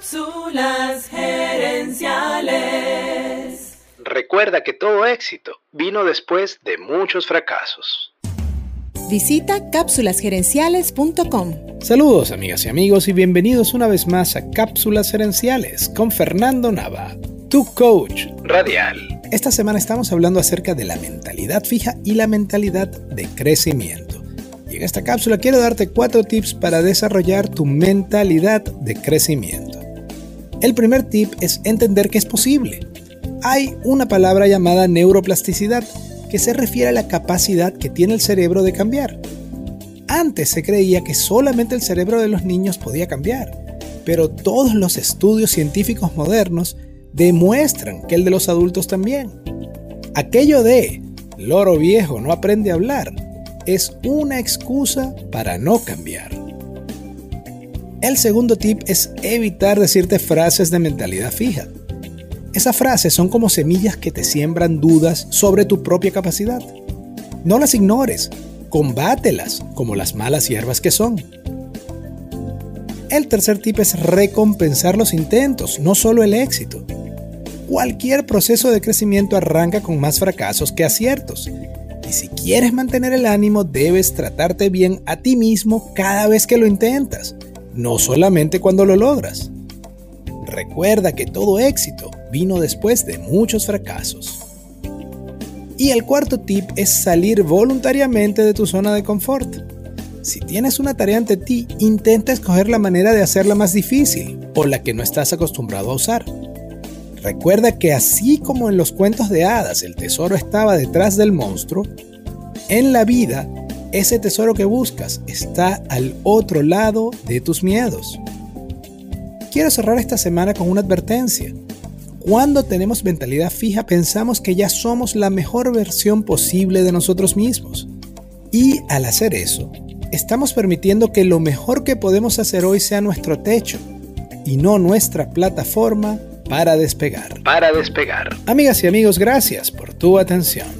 Cápsulas gerenciales. Recuerda que todo éxito vino después de muchos fracasos. Visita cápsulasgerenciales.com. Saludos amigas y amigos y bienvenidos una vez más a Cápsulas Gerenciales con Fernando Nava, tu coach radial. Esta semana estamos hablando acerca de la mentalidad fija y la mentalidad de crecimiento. Y en esta cápsula quiero darte cuatro tips para desarrollar tu mentalidad de crecimiento. El primer tip es entender que es posible. Hay una palabra llamada neuroplasticidad que se refiere a la capacidad que tiene el cerebro de cambiar. Antes se creía que solamente el cerebro de los niños podía cambiar, pero todos los estudios científicos modernos demuestran que el de los adultos también. Aquello de loro viejo no aprende a hablar es una excusa para no cambiar. El segundo tip es evitar decirte frases de mentalidad fija. Esas frases son como semillas que te siembran dudas sobre tu propia capacidad. No las ignores, combátelas como las malas hierbas que son. El tercer tip es recompensar los intentos, no solo el éxito. Cualquier proceso de crecimiento arranca con más fracasos que aciertos y si quieres mantener el ánimo, debes tratarte bien a ti mismo cada vez que lo intentas, no solamente cuando lo logras. Recuerda que todo éxito vino después de muchos fracasos. Y el cuarto tip es salir voluntariamente de tu zona de confort. Si tienes una tarea ante ti, intenta escoger la manera de hacerla más difícil o la que no estás acostumbrado a usar. Recuerda que así como en los cuentos de hadas el tesoro estaba detrás del monstruo, en la vida ese tesoro que buscas está al otro lado de tus miedos. Quiero cerrar esta semana con una advertencia. Cuando tenemos mentalidad fija pensamos que ya somos la mejor versión posible de nosotros mismos. Y al hacer eso, estamos permitiendo que lo mejor que podemos hacer hoy sea nuestro techo y no nuestra plataforma para despegar. Para despegar. Amigas y amigos, gracias por tu atención.